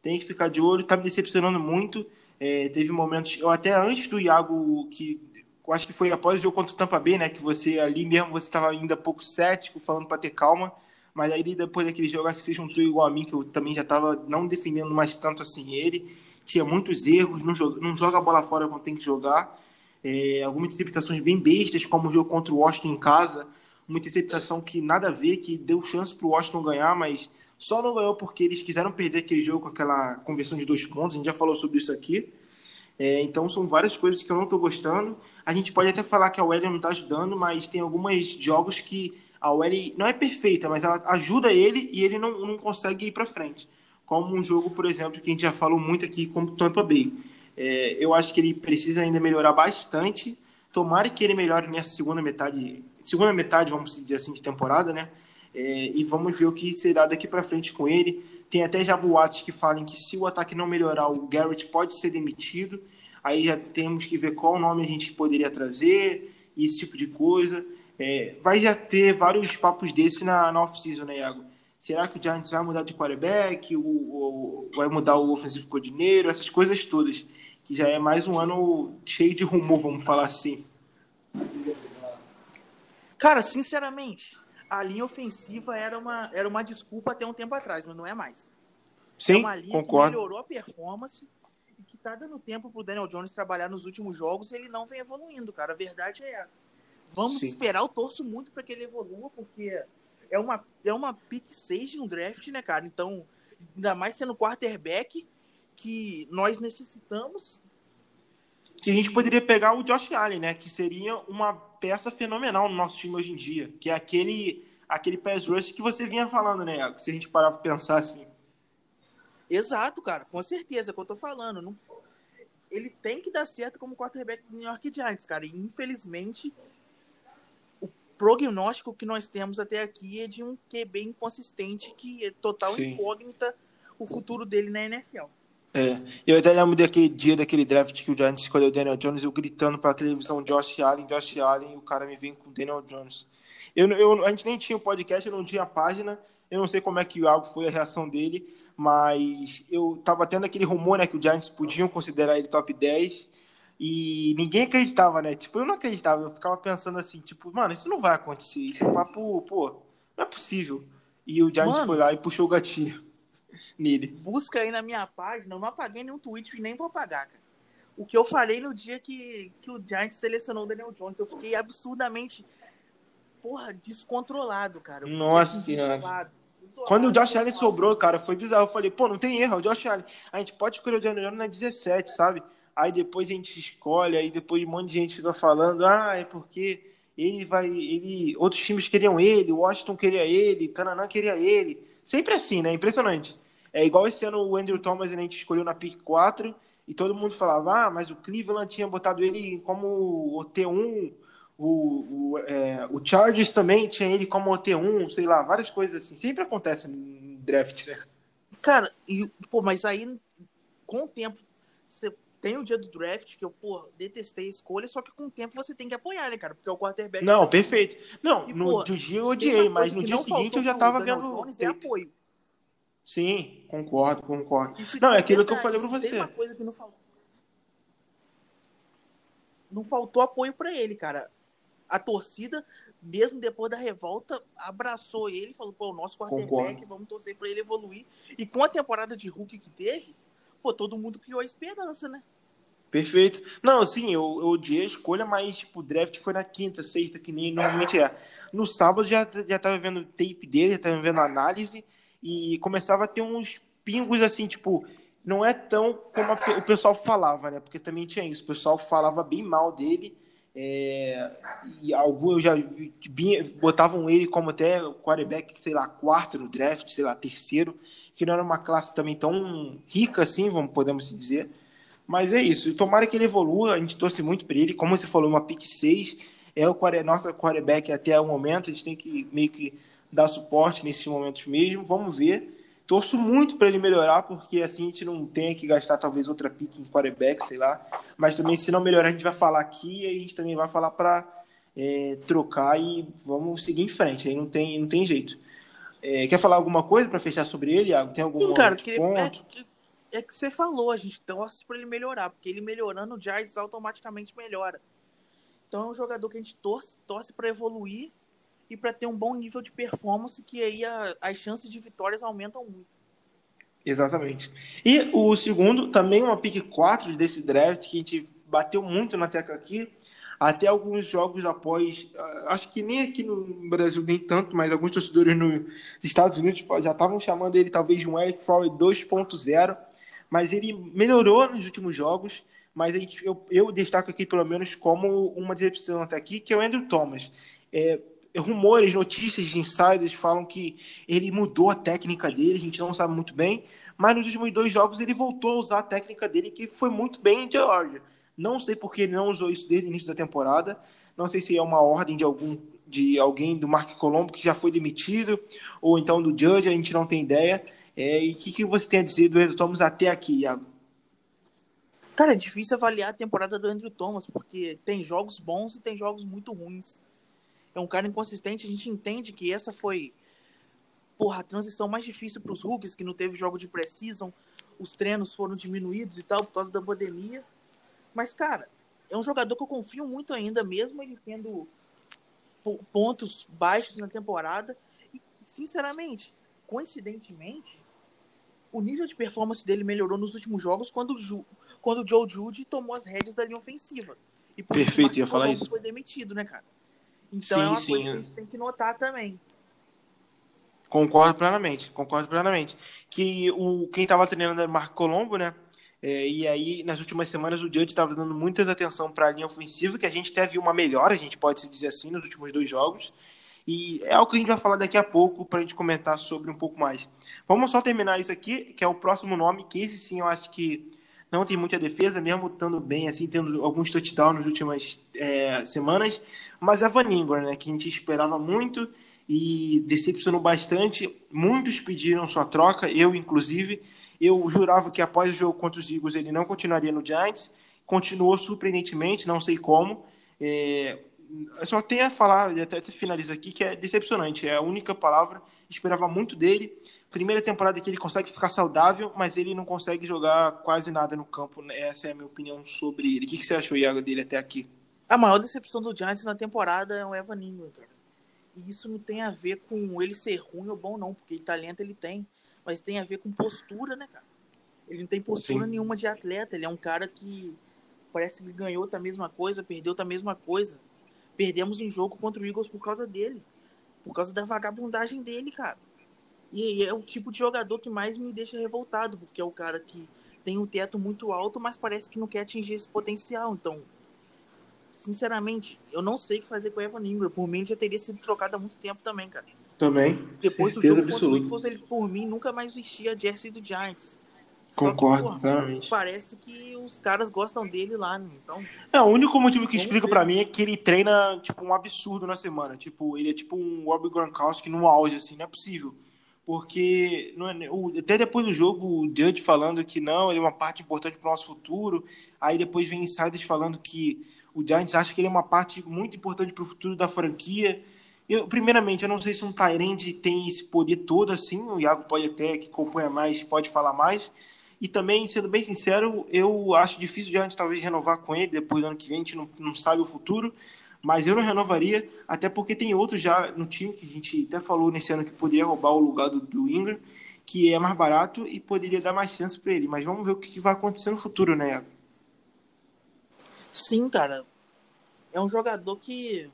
Tem que ficar de olho, tá me decepcionando muito. É, teve momentos, eu até antes do Iago, que acho que foi após o jogo contra o Tampa Bay, né, que você ali mesmo você estava ainda pouco cético, falando para ter calma, mas aí depois daquele jogo acho que você juntou igual a mim, que eu também já estava não defendendo mais tanto assim ele tinha muitos erros, não joga, não joga a bola fora quando tem que jogar. É, algumas interpretações bem bestas, como o jogo contra o Washington em casa, uma interceptação que nada a ver, que deu chance para o Washington ganhar, mas só não ganhou porque eles quiseram perder aquele jogo com aquela conversão de dois pontos. A gente já falou sobre isso aqui. É, então são várias coisas que eu não estou gostando. A gente pode até falar que a OL não está ajudando, mas tem alguns jogos que a OL não é perfeita, mas ela ajuda ele e ele não, não consegue ir para frente como um jogo, por exemplo, que a gente já falou muito aqui, como Tampa Bay. É, eu acho que ele precisa ainda melhorar bastante. Tomara que ele melhore nessa segunda metade, segunda metade, vamos dizer assim, de temporada, né? É, e vamos ver o que será daqui para frente com ele. Tem até já boatos que falam que se o ataque não melhorar, o Garrett pode ser demitido. Aí já temos que ver qual nome a gente poderia trazer, esse tipo de coisa. É, vai já ter vários papos desse na, na off-season, né, Iago? Será que o Giants vai mudar de quarterback? O, o, vai mudar o ofensivo coordeneiro? Essas coisas todas. Que já é mais um ano cheio de rumor, vamos falar assim. Cara, sinceramente, a linha ofensiva era uma, era uma desculpa até um tempo atrás, mas não é mais. Sim, é uma linha concordo. que melhorou a performance e que tá dando tempo pro Daniel Jones trabalhar nos últimos jogos e ele não vem evoluindo, cara. A verdade é essa. Vamos Sim. esperar, eu torço muito para que ele evolua, porque é uma, é uma pick 6 de um draft, né, cara? Então, ainda mais sendo quarterback que nós necessitamos. Que a gente poderia pegar o Josh Allen, né? Que seria uma peça fenomenal no nosso time hoje em dia. Que é aquele, aquele pass rush que você vinha falando, né? Se a gente parar pra pensar assim. Exato, cara. Com certeza, é o que eu tô falando. Não... Ele tem que dar certo como quarterback do New York Giants, cara. E infelizmente prognóstico que nós temos até aqui é de um QB inconsistente que é total Sim. incógnita o futuro dele na NFL. É, eu até lembro daquele dia daquele draft que o Giants escolheu o Daniel Jones, eu gritando pra televisão Josh Allen, Josh Allen, e o cara me vem com o Daniel Jones. Eu, eu, a gente nem tinha o podcast, eu não tinha a página, eu não sei como é que algo foi a reação dele, mas eu tava tendo aquele rumor, né, que o Giants podiam considerar ele top 10, e ninguém acreditava, né? Tipo, eu não acreditava. Eu ficava pensando assim, tipo, mano, isso não vai acontecer. Isso é papo, pô, não é possível. E o Giants mano, foi lá e puxou o gatinho nele. Busca aí na minha página. Eu não apaguei nenhum tweet e nem vou apagar, cara. O que eu falei no dia que, que o Giants selecionou o Daniel Jones, eu fiquei absurdamente, porra, descontrolado, cara. Nossa assim, senhora. Quando o Josh Allen sobrou, cara, foi bizarro. Eu falei, pô, não tem erro, o Josh Allen. A gente pode escolher o Daniel Jones na 17, sabe? aí depois a gente escolhe, aí depois um monte de gente fica falando, ah, é porque ele vai, ele, outros times queriam ele, Washington queria ele, Tananã queria ele, sempre assim, né, impressionante. É igual esse ano o Andrew Thomas a gente escolheu na pick 4 e todo mundo falava, ah, mas o Cleveland tinha botado ele como o T1, o, o, é, o Chargers também tinha ele como o T1, sei lá, várias coisas assim, sempre acontece no draft, né? Cara, e, pô, mas aí com o tempo você tem o dia do draft, que eu, pô, detestei a escolha, só que com o tempo você tem que apoiar, né, cara? Porque é o quarterback. Não, perfeito. Não, e, no pô, dia eu odiei, mas no dia seguinte eu já tava vendo. Jones é apoio. Sim, concordo, concordo. não, é aquilo que eu falei pra você. Tem uma coisa que não faltou. Não faltou apoio para ele, cara. A torcida, mesmo depois da revolta, abraçou ele, falou, pô, o nosso quarterback, vamos torcer para ele evoluir. E com a temporada de Hulk que teve, pô, todo mundo criou a esperança, né? Perfeito. Não, sim, eu, eu odiei a escolha, mas tipo, o draft foi na quinta, sexta, que nem normalmente é. No sábado já, já tava vendo tape dele, já tava vendo análise, e começava a ter uns pingos assim, tipo, não é tão como a, o pessoal falava, né? Porque também tinha isso, o pessoal falava bem mal dele, é, e alguns já botavam ele como até quarterback, sei lá, quarto no draft, sei lá, terceiro que não era uma classe também tão rica assim, vamos podemos dizer. Mas é isso. Tomara que ele evolua. A gente torce muito para ele. Como você falou, uma pick 6 é o nossa quarterback até o momento. A gente tem que meio que dar suporte nesses momentos mesmo. Vamos ver. Torço muito para ele melhorar, porque assim a gente não tem que gastar talvez outra pick em quarterback, sei lá. Mas também, se não melhorar, a gente vai falar aqui e a gente também vai falar para é, trocar e vamos seguir em frente. Aí não tem, não tem jeito. É, quer falar alguma coisa para fechar sobre ele, Iago? Tem algum Sim, cara, que, é, que, é que você falou, a gente torce para ele melhorar, porque ele melhorando, o Giants automaticamente melhora. Então é um jogador que a gente torce, torce para evoluir e para ter um bom nível de performance, que aí a, as chances de vitórias aumentam muito. Exatamente. E o segundo, também uma pick 4 desse draft, que a gente bateu muito na tecla aqui, até alguns jogos após, ah, acho que nem aqui no Brasil nem tanto, mas alguns torcedores nos Estados Unidos já estavam chamando ele talvez de um Eric Flowers 2.0, mas ele melhorou nos últimos jogos, mas a gente, eu, eu destaco aqui pelo menos como uma decepção até aqui, que é o Andrew Thomas. É, rumores, notícias de insiders falam que ele mudou a técnica dele, a gente não sabe muito bem, mas nos últimos dois jogos ele voltou a usar a técnica dele, que foi muito bem em Georgia. Não sei porque ele não usou isso desde o início da temporada. Não sei se é uma ordem de algum de alguém do Mark Colombo que já foi demitido, ou então do Judge, a gente não tem ideia. É, e o que, que você tem a dizer do Andrew Thomas até aqui, Iago? Cara, é difícil avaliar a temporada do Andrew Thomas, porque tem jogos bons e tem jogos muito ruins. É um cara inconsistente, a gente entende que essa foi porra, a transição mais difícil para os rookies, que não teve jogo de precisão, os treinos foram diminuídos e tal por causa da pandemia. Mas, cara, é um jogador que eu confio muito ainda, mesmo ele tendo pontos baixos na temporada. E, sinceramente, coincidentemente, o nível de performance dele melhorou nos últimos jogos quando, o quando o Joe Judy tomou as rédeas da linha ofensiva. E por Perfeito, ia falar isso. foi demitido, né, cara? Então sim, é uma sim, coisa que a gente tem que notar também. Concordo plenamente, concordo plenamente. Que o, quem estava treinando era o Marco Colombo, né? É, e aí, nas últimas semanas, o Judge estava dando muitas atenção para a linha ofensiva, que a gente até viu uma melhora, a gente pode dizer assim, nos últimos dois jogos. E é algo que a gente vai falar daqui a pouco para a gente comentar sobre um pouco mais. Vamos só terminar isso aqui, que é o próximo nome, que esse sim eu acho que não tem muita defesa, mesmo estando bem, assim, tendo alguns touchdowns nas últimas é, semanas. Mas é Van Ingram, né, que a gente esperava muito e decepcionou bastante. Muitos pediram sua troca, eu inclusive. Eu jurava que após o jogo contra os Eagles ele não continuaria no Giants. Continuou surpreendentemente, não sei como. É, só tenho a falar, até, até finalizo aqui, que é decepcionante. É a única palavra. Esperava muito dele. Primeira temporada que ele consegue ficar saudável, mas ele não consegue jogar quase nada no campo. Essa é a minha opinião sobre ele. O que, que você achou, Iago, dele até aqui? A maior decepção do Giants na temporada é o Evan Ingram, cara. E isso não tem a ver com ele ser ruim ou bom, não, porque talento ele tem mas tem a ver com postura, né, cara? Ele não tem postura Sim. nenhuma de atleta, ele é um cara que parece que ganhou da mesma coisa, perdeu da mesma coisa. Perdemos em jogo contra o Eagles por causa dele, por causa da vagabundagem dele, cara. E é o tipo de jogador que mais me deixa revoltado, porque é o cara que tem um teto muito alto, mas parece que não quer atingir esse potencial. Então, sinceramente, eu não sei o que fazer com o Evan Ingram. Por mim, ele já teria sido trocado há muito tempo também, cara. Também. Depois do jogo contra o Eagles, ele, por mim, nunca mais vestia a jersey do Giants. Concordo, que, porra, Parece que os caras gostam dele lá, né? então... É, o único motivo que explica para mim é que ele treina, tipo, um absurdo na semana. Tipo, ele é tipo um Rob Gronkowski no auge, assim, não é possível. Porque é, até depois do jogo, o Judge falando que não, ele é uma parte importante para o nosso futuro. Aí depois vem insiders falando que o Giants acha que ele é uma parte muito importante para o futuro da franquia. Eu, primeiramente, eu não sei se um Tyrande tem esse poder todo assim, o Iago pode até, que acompanha mais, pode falar mais. E também, sendo bem sincero, eu acho difícil de antes talvez renovar com ele, depois do ano que vem, a gente não, não sabe o futuro, mas eu não renovaria, até porque tem outros já no time que a gente até falou nesse ano que poderia roubar o lugar do, do Ingram, que é mais barato e poderia dar mais chance para ele. Mas vamos ver o que, vai acontecer no futuro, né? Sim, cara. É um jogador que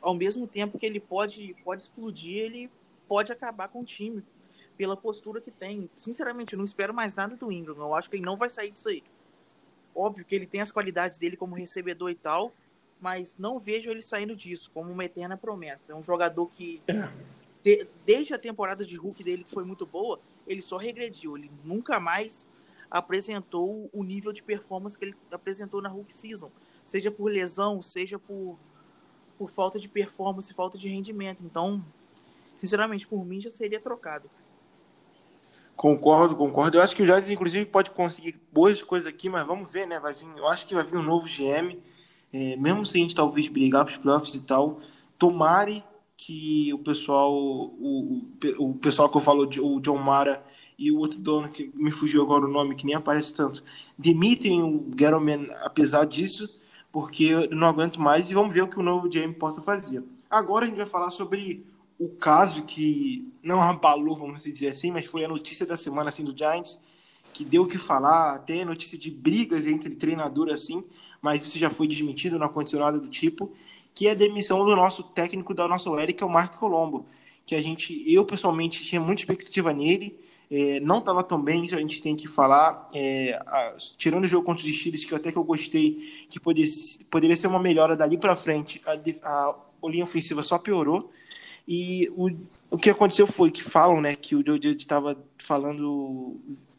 ao mesmo tempo que ele pode, pode explodir, ele pode acabar com o time pela postura que tem. Sinceramente, eu não espero mais nada do Ingram. Eu acho que ele não vai sair disso aí. Óbvio que ele tem as qualidades dele como recebedor e tal, mas não vejo ele saindo disso como uma eterna promessa. É um jogador que, de, desde a temporada de Hulk dele, que foi muito boa, ele só regrediu. Ele nunca mais apresentou o nível de performance que ele apresentou na Hulk Season, seja por lesão, seja por, por falta de performance, falta de rendimento. Então, sinceramente, por mim já seria trocado. Concordo, concordo. Eu acho que o Giants, inclusive, pode conseguir boas coisas aqui, mas vamos ver, né? Vai vir, eu acho que vai vir um novo GM, é, mesmo se a gente talvez brigar para os playoffs e tal. Tomare que o pessoal, o, o, o pessoal que eu falo, o John Mara e o outro dono, que me fugiu agora o nome, que nem aparece tanto, demitem o Gettleman apesar disso, porque eu não aguento mais e vamos ver o que o novo GM possa fazer. Agora a gente vai falar sobre o caso que não abalou, vamos dizer assim, mas foi a notícia da semana assim do Giants, que deu o que falar, até notícia de brigas entre treinador assim, mas isso já foi desmentido, não aconteceu nada do tipo, que é a demissão do nosso técnico da nossa OL, que é o Mark Colombo, que a gente, eu pessoalmente tinha muita expectativa nele, é, não estava tão bem, a gente tem que falar, é, a, tirando o jogo contra os Steelers, que até que eu gostei, que poderia, poderia ser uma melhora dali para frente, a, a, a linha ofensiva só piorou, e o, o que aconteceu foi que falam, né, que o Joe estava falando,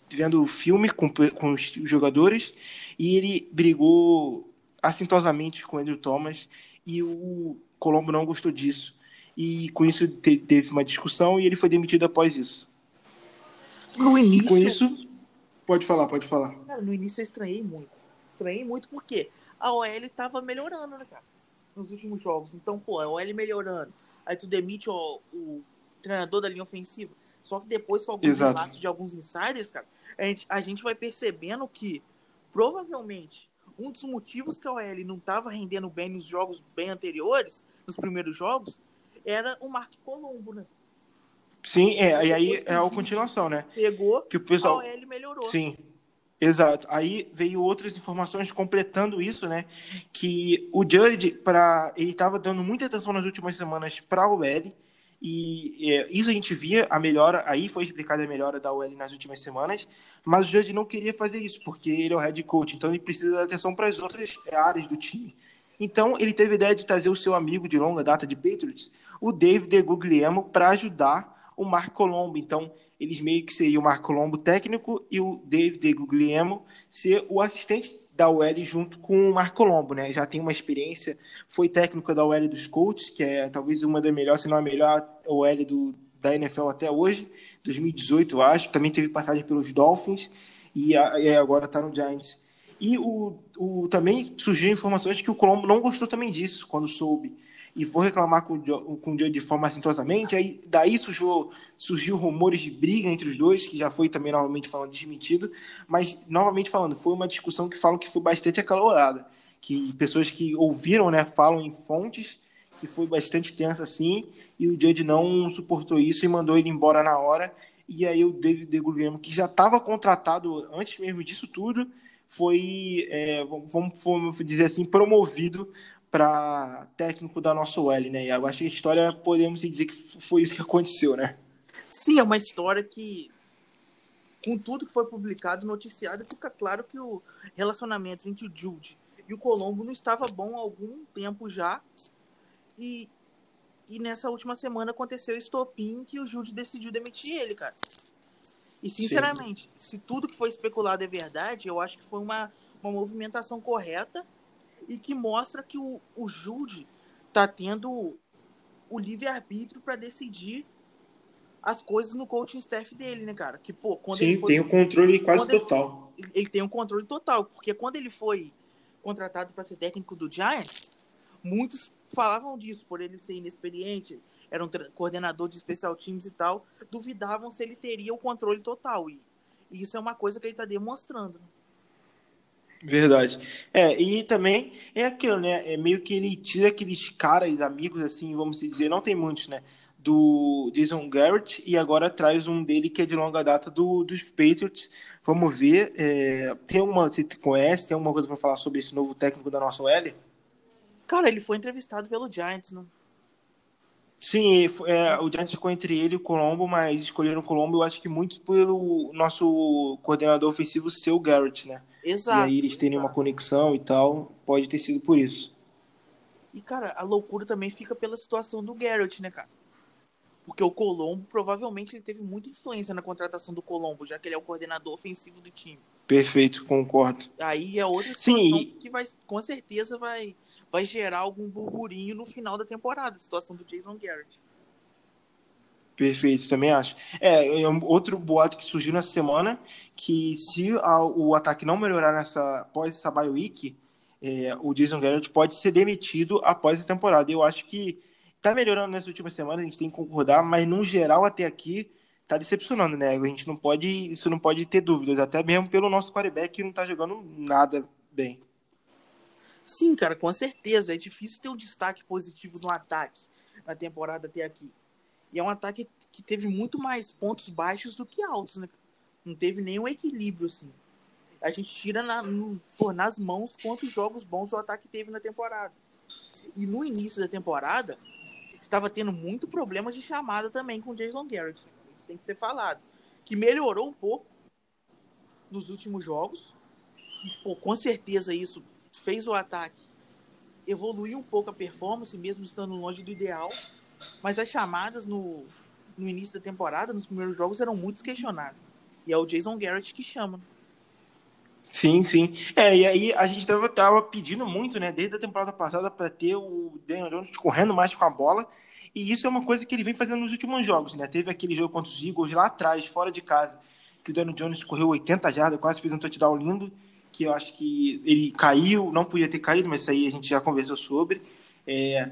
vendo o filme com, com os jogadores e ele brigou assintosamente com o Andrew Thomas e o Colombo não gostou disso. E com isso te, teve uma discussão e ele foi demitido após isso. No início. E com isso, pode falar, pode falar. Cara, no início eu estranhei muito. Estranhei muito porque a OL estava melhorando, né, cara? Nos últimos jogos. Então, pô, a OL melhorando aí tu demite o, o treinador da linha ofensiva. Só que depois, com alguns Exato. relatos de alguns insiders, cara, a gente, a gente vai percebendo que provavelmente um dos motivos que a OL não estava rendendo bem nos jogos bem anteriores, nos primeiros jogos, era o Mark Colombo, né? Sim, é, e aí é a continuação, né? Pegou, que o pessoal... a OL melhorou. Sim, Exato. Aí veio outras informações completando isso, né? Que o Judge, para ele estava dando muita atenção nas últimas semanas para o L e é, isso a gente via a melhora. Aí foi explicada a melhora da OL nas últimas semanas, mas o Judge não queria fazer isso porque ele é o head coach, então ele precisa dar atenção para as outras áreas do time. Então ele teve a ideia de trazer o seu amigo de longa data de Patriots, o David Guglielmo, para ajudar o Mark Colombo. Então eles meio que seriam o Marco Colombo técnico e o David Guglielmo ser o assistente da UL junto com o Marco Colombo, né? Já tem uma experiência, foi técnico da UL dos Colts, que é talvez uma das melhores, se não a melhor UL do, da NFL até hoje, 2018, eu acho. Também teve passagem pelos Dolphins e, e agora está no Giants. E o, o, também surgiram informações que o Colombo não gostou também disso, quando soube e for reclamar com, com o Joe de forma assintosamente, aí daí surgiu, surgiu rumores de briga entre os dois, que já foi também novamente falando desmentido, mas novamente falando, foi uma discussão que falam que foi bastante acalorada, que pessoas que ouviram, né, falam em fontes que foi bastante tensa assim, e o Judge não suportou isso e mandou ele embora na hora, e aí o David Guglielmo, que já estava contratado antes mesmo disso tudo, foi, é, vamos, vamos dizer assim, promovido para técnico da nossa UL, né? E eu acho que a história podemos dizer que foi isso que aconteceu, né? Sim, é uma história que, com tudo que foi publicado, noticiado, fica claro que o relacionamento entre o Jude e o Colombo não estava bom há algum tempo já. E, e nessa última semana aconteceu o estopim que o Jude decidiu demitir ele, cara. E sinceramente, Sim. se tudo que foi especulado é verdade, eu acho que foi uma, uma movimentação correta e que mostra que o, o Jude tá tendo o livre-arbítrio para decidir as coisas no coaching staff dele, né, cara? Que, pô, quando Sim, ele foi, tem o um controle quase total. Ele, ele, tem um controle total, porque quando ele foi contratado para ser técnico do Giants, muitos falavam disso, por ele ser inexperiente, era um coordenador de especial teams e tal, duvidavam se ele teria o controle total. E, e isso é uma coisa que ele está demonstrando. Né? Verdade. É, e também é aquilo, né? É meio que ele tira aqueles caras, amigos, assim, vamos dizer, não tem muitos, né? Do Jason Garrett e agora traz um dele que é de longa data do, dos Patriots. Vamos ver. É, tem uma, você conhece? Tem alguma coisa para falar sobre esse novo técnico da nossa OL? Cara, ele foi entrevistado pelo Giants, não? Sim, é, o Giants ficou entre ele e o Colombo, mas escolheram o Colombo, eu acho que muito pelo nosso coordenador ofensivo ser o Garrett, né? Exato. E aí eles terem uma conexão e tal, pode ter sido por isso. E, cara, a loucura também fica pela situação do Garrett, né, cara? Porque o Colombo, provavelmente, ele teve muita influência na contratação do Colombo, já que ele é o coordenador ofensivo do time. Perfeito, concordo. Aí é outra situação Sim, que vai, com certeza vai, vai gerar algum burburinho no final da temporada, a situação do Jason Garrett. Perfeito, também acho. É, é outro boato que surgiu nessa semana, que se a, o ataque não melhorar nessa após essa bye week, é, o Jason Garrett pode ser demitido após a temporada. Eu acho que tá melhorando nessas últimas semanas, a gente tem que concordar, mas no geral até aqui tá decepcionando, né? A gente não pode, isso não pode ter dúvidas, até mesmo pelo nosso quarterback que não tá jogando nada bem. Sim, cara, com certeza. É difícil ter um destaque positivo no ataque na temporada até aqui. E é um ataque que teve muito mais pontos baixos do que altos, né? Não teve nenhum equilíbrio, assim. A gente tira na, no, nas mãos quantos jogos bons o ataque teve na temporada. E no início da temporada, estava tendo muito problema de chamada também com o Jason Garrett. Isso tem que ser falado. Que melhorou um pouco nos últimos jogos. E, pô, com certeza isso fez o ataque evoluir um pouco a performance, mesmo estando longe do ideal. Mas as chamadas no, no início da temporada, nos primeiros jogos, eram muito questionadas. E é o Jason Garrett que chama. Sim, sim. É, e aí a gente tava, tava pedindo muito, né, desde a temporada passada, para ter o Daniel Jones correndo mais com a bola. E isso é uma coisa que ele vem fazendo nos últimos jogos, né? Teve aquele jogo contra os Eagles lá atrás, fora de casa, que o Daniel Jones correu 80 jardas, quase fez um touchdown lindo, que eu acho que ele caiu, não podia ter caído, mas isso aí a gente já conversou sobre. É,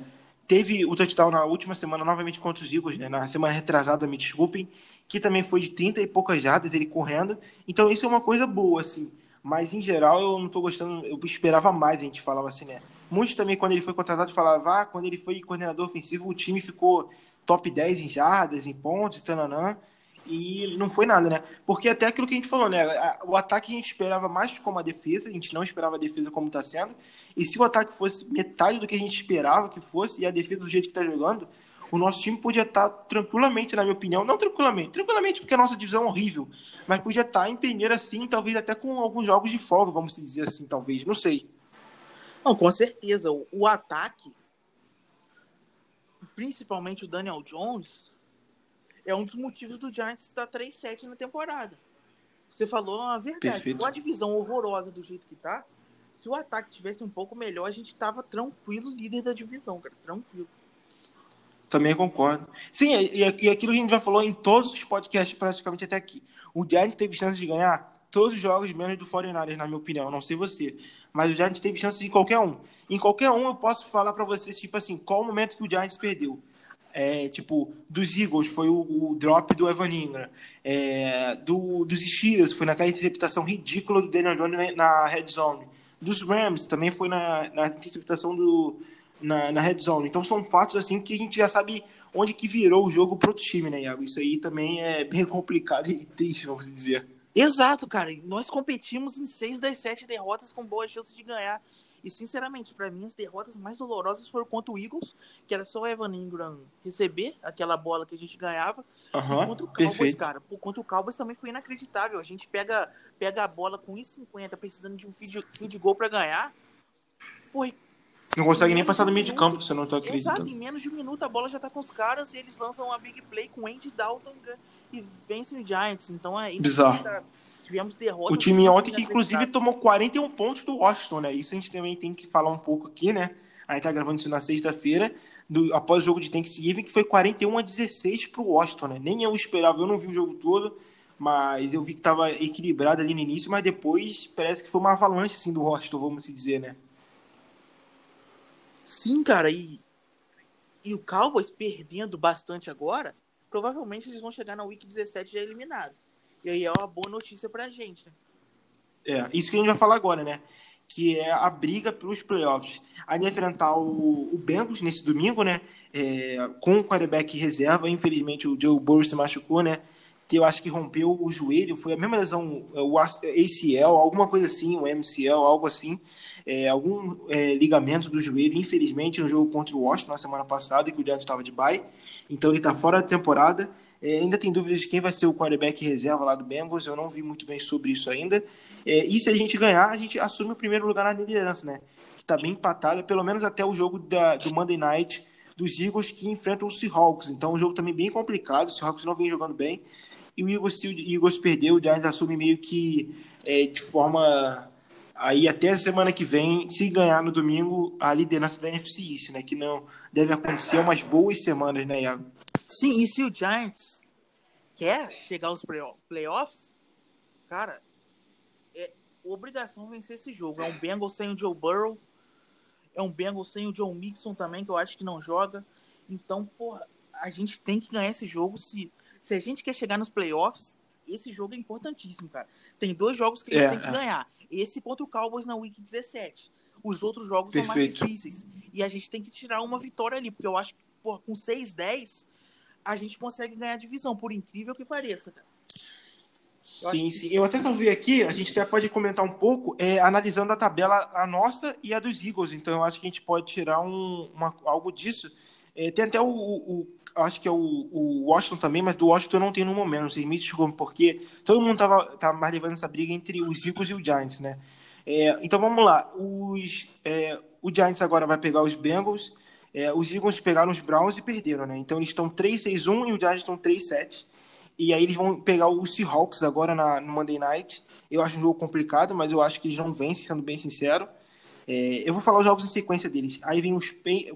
Teve o touchdown na última semana, novamente contra os Eagles, né? Na semana retrasada, me desculpem, que também foi de 30 e poucas jardas ele correndo. Então isso é uma coisa boa, assim. Mas em geral eu não tô gostando, eu esperava mais, a gente falava assim, né? Muitos também, quando ele foi contratado, falavam, ah, quando ele foi coordenador ofensivo, o time ficou top 10 em jardas, em pontos, tananã e não foi nada, né? Porque até aquilo que a gente falou, né? O ataque a gente esperava mais como a defesa, a gente não esperava a defesa como está sendo. E se o ataque fosse metade do que a gente esperava que fosse, e a defesa do jeito que está jogando, o nosso time podia estar tá tranquilamente, na minha opinião, não tranquilamente, tranquilamente porque a nossa divisão é horrível, mas podia estar tá em primeira assim, talvez até com alguns jogos de folga, vamos dizer assim, talvez, não sei. Não, com certeza. O, o ataque, principalmente o Daniel Jones, é um dos motivos do Giants estar 3-7 na temporada. Você falou a verdade. Perfeito. Com a divisão horrorosa do jeito que tá, se o ataque tivesse um pouco melhor, a gente tava tranquilo líder da divisão, cara. Tranquilo. Também concordo. Sim, e, e aquilo que a gente já falou em todos os podcasts praticamente até aqui. O Giants teve chance de ganhar todos os jogos menos do 49ers, na minha opinião. Não sei você. Mas o Giants teve chance de qualquer um. Em qualquer um eu posso falar para você, tipo assim, qual o momento que o Giants perdeu é, tipo, dos Eagles foi o, o drop do Evan Ingram, é, do, dos Steelers foi naquela interceptação ridícula do Daniel Jones na, red zone, dos Rams também foi na, na interceptação do, na, na red zone. Então são fatos assim que a gente já sabe onde que virou o jogo pro time, né, Iago? Isso aí também é bem complicado e triste, vamos dizer. Exato, cara. Nós competimos em seis das sete derrotas com boa chance de ganhar. E, sinceramente, para mim, as derrotas mais dolorosas foram contra o Eagles, que era só o Evan Ingram receber aquela bola que a gente ganhava. Uhum, e contra o Cowboys, perfeito. cara. Contra o Cowboys também foi inacreditável. A gente pega, pega a bola com 1,50, precisando de um feed, feed goal para ganhar. Pô, não consegue nem passar do meio de campo, você não tá acreditando. Exato, em menos de um minuto a bola já tá com os caras e eles lançam uma big play com Andy Dalton e vencem o Giants. Então é bizarro. Tivemos derrotas. O time ontem que, inclusive, tomou 41 pontos do Washington, né? Isso a gente também tem que falar um pouco aqui, né? A gente tá gravando isso na sexta-feira, após o jogo de Thanksgiving, que foi 41 a 16 pro Washington, né? Nem eu esperava, eu não vi o jogo todo, mas eu vi que tava equilibrado ali no início, mas depois parece que foi uma avalanche, assim, do Washington, vamos dizer, né? Sim, cara, e, e o Cowboys perdendo bastante agora, provavelmente eles vão chegar na Week 17 já eliminados. E aí é uma boa notícia pra gente, né? É, isso que a gente vai falar agora, né? Que é a briga pelos playoffs. A gente enfrentar o, o Bengals nesse domingo, né? É, com o quarterback reserva. Infelizmente, o Joe Burrow se machucou, né? Que eu acho que rompeu o joelho. Foi a mesma lesão, o ACL, alguma coisa assim, o MCL, algo assim. É, algum é, ligamento do joelho, infelizmente, no jogo contra o Washington na semana passada, que o Giants estava de bye. Então ele está fora da temporada. É, ainda tem dúvidas de quem vai ser o quarterback reserva lá do Bengals, eu não vi muito bem sobre isso ainda. É, e se a gente ganhar, a gente assume o primeiro lugar na liderança, né? Que está bem empatada, pelo menos até o jogo da, do Monday Night dos Eagles que enfrentam os Seahawks. Então, um jogo também bem complicado. Os Seahawks não vem jogando bem. E o Eagles, se o Eagles perdeu, o Giants assume meio que é, de forma aí até a semana que vem, se ganhar no domingo, a liderança da NFC East, né? Que não deve acontecer umas boas semanas, né, Iago? Sim, e se o Giants quer chegar aos playoffs, cara, é obrigação vencer esse jogo. É um Bengals sem o Joe Burrow, é um Bengals sem o Joe Mixon também, que eu acho que não joga. Então, porra, a gente tem que ganhar esse jogo. Se, se a gente quer chegar nos playoffs, esse jogo é importantíssimo, cara. Tem dois jogos que a gente é, tem que é. ganhar. Esse contra o Cowboys na Week 17. Os outros jogos Perfeito. são mais difíceis. E a gente tem que tirar uma vitória ali, porque eu acho que porra, com 6-10 a gente consegue ganhar divisão, por incrível que pareça, cara. Eu sim, sim. Eu até salvei aqui, a gente até pode comentar um pouco, é, analisando a tabela, a nossa e a dos Eagles. Então, eu acho que a gente pode tirar um, uma, algo disso. É, tem até o, o, acho que é o, o, Washington também, mas do Washington eu não tem no momento, não sei me desculpa, porque todo mundo tava, tava mais levando essa briga entre os Eagles e o Giants, né? É, então vamos lá, os, é, o Giants agora vai pegar os Bengals, é, os Eagles pegaram os Browns e perderam, né? Então eles estão 3-6-1 e o Giants estão 3-7. E aí eles vão pegar os Seahawks agora na, no Monday Night. Eu acho um jogo complicado, mas eu acho que eles não vencem, sendo bem sincero. É, eu vou falar os jogos em sequência deles. Aí vem os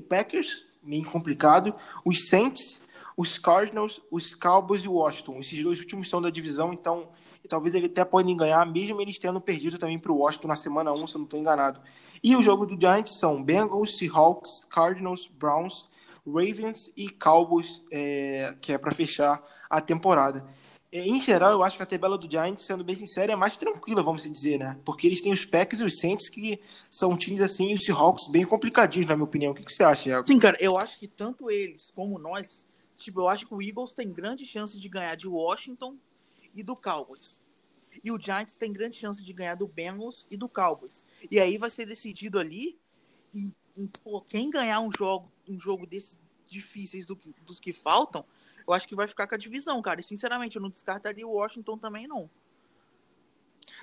Packers, meio complicado. Os Saints, os Cardinals, os Cowboys e o Washington. Esses dois últimos são da divisão, então talvez ele até podem ganhar, mesmo eles tendo perdido também para o Washington na semana 1, se eu não estou enganado. E o jogo do Giants são Bengals, Seahawks, Cardinals, Browns, Ravens e Cowboys, é, que é para fechar a temporada. É, em geral, eu acho que a tabela do Giants, sendo bem sincero, é mais tranquila, vamos dizer, né? Porque eles têm os Packers e os Saints, que são times assim, e os Seahawks bem complicadinhos, na minha opinião. O que, que você acha, Iago? Sim, cara, eu acho que tanto eles como nós, tipo, eu acho que o Eagles tem grande chance de ganhar de Washington e do Cowboys. E o Giants tem grande chance de ganhar do Bengals e do Cowboys. E aí vai ser decidido ali e, e pô, quem ganhar um jogo, um jogo desses difíceis do, dos que faltam, eu acho que vai ficar com a divisão, cara. E sinceramente, eu não descartaria o Washington também, não.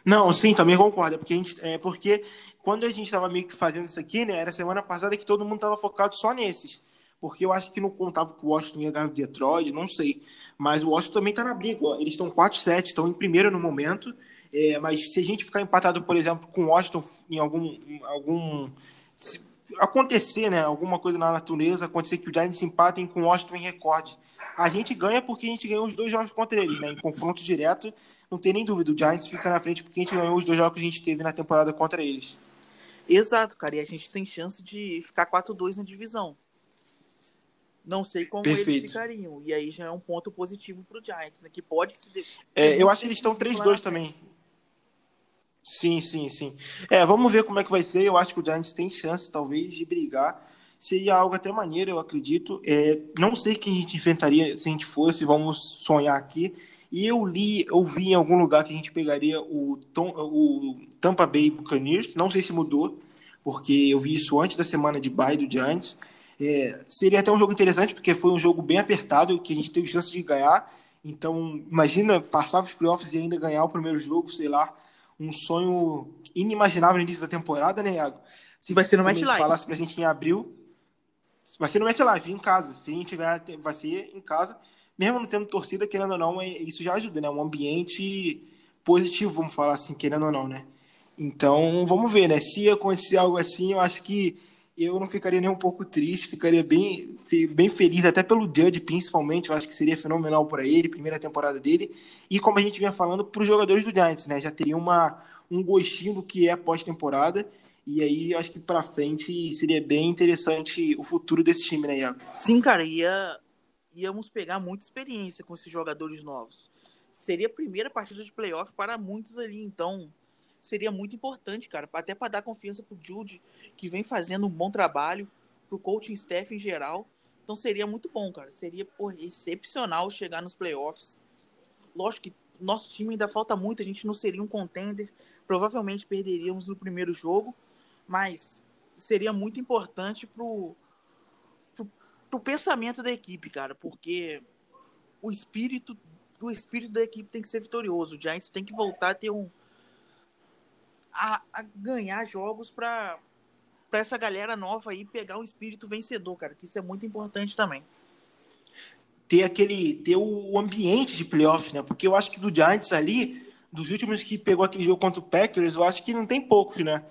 Não, sim, também concordo. É porque, a gente, é porque quando a gente estava meio que fazendo isso aqui, né? Era semana passada que todo mundo estava focado só nesses. Porque eu acho que não contava que o Washington ia ganhar o Detroit, não sei. Mas o Washington também está na briga. Eles estão 4-7, estão em primeiro no momento. É, mas se a gente ficar empatado, por exemplo, com o Washington em algum. algum acontecer, né? Alguma coisa na natureza, acontecer que o Giants empatem com o Washington em recorde a gente ganha porque a gente ganhou os dois jogos contra ele, né? Em confronto direto, não tem nem dúvida. O Giants fica na frente porque a gente ganhou os dois jogos que a gente teve na temporada contra eles. Exato, cara. E a gente tem chance de ficar 4-2 na divisão. Não sei como Perfeito. eles ficariam. E aí já é um ponto positivo pro Giants, né? Que pode se. É, eu acho que eles estão 3-2 também. Sim, sim, sim. É, vamos ver como é que vai ser. Eu acho que o Giants tem chance, talvez, de brigar seria algo até maneiro, eu acredito. É, não sei quem a gente enfrentaria se a gente fosse, vamos sonhar aqui. E eu li, eu vi em algum lugar que a gente pegaria o, Tom, o Tampa Bay Buccaneers, não sei se mudou, porque eu vi isso antes da semana de bye do Giants. É, seria até um jogo interessante, porque foi um jogo bem apertado, que a gente teve chance de ganhar. Então, imagina passar os playoffs e ainda ganhar o primeiro jogo, sei lá, um sonho inimaginável no início da temporada, né, Iago? Se vai ser no MetLife. falasse pra gente em abril, Vai ser no MetLife, em casa. Se a gente ganhar, vai ser em casa. Mesmo não tendo torcida, querendo ou não, é, isso já ajuda, né? Um ambiente positivo, vamos falar assim, querendo ou não, né? Então, vamos ver, né? Se acontecer algo assim, eu acho que eu não ficaria nem um pouco triste, ficaria bem, bem feliz, até pelo Judge, principalmente. Eu acho que seria fenomenal para ele, primeira temporada dele. E como a gente vinha falando, para os jogadores do Giants, né? Já teria uma, um gostinho do que é pós-temporada. E aí, acho que para frente seria bem interessante o futuro desse time, né, Iago? Sim, cara, ia, íamos pegar muita experiência com esses jogadores novos. Seria a primeira partida de playoff para muitos ali, então seria muito importante, cara, até para dar confiança pro Jude, que vem fazendo um bom trabalho, pro coaching staff em geral. Então seria muito bom, cara. Seria porra, excepcional chegar nos playoffs. Lógico que nosso time ainda falta muito, a gente não seria um contender. Provavelmente perderíamos no primeiro jogo, mas seria muito importante pro, pro pensamento da equipe, cara, porque o espírito o espírito da equipe tem que ser vitorioso. O Giants tem que voltar a ter um a, a ganhar jogos para para essa galera nova aí pegar o espírito vencedor, cara, que isso é muito importante também. Ter aquele ter o ambiente de playoff, né? Porque eu acho que do Giants ali, dos últimos que pegou aquele jogo contra o Packers, eu acho que não tem poucos, né?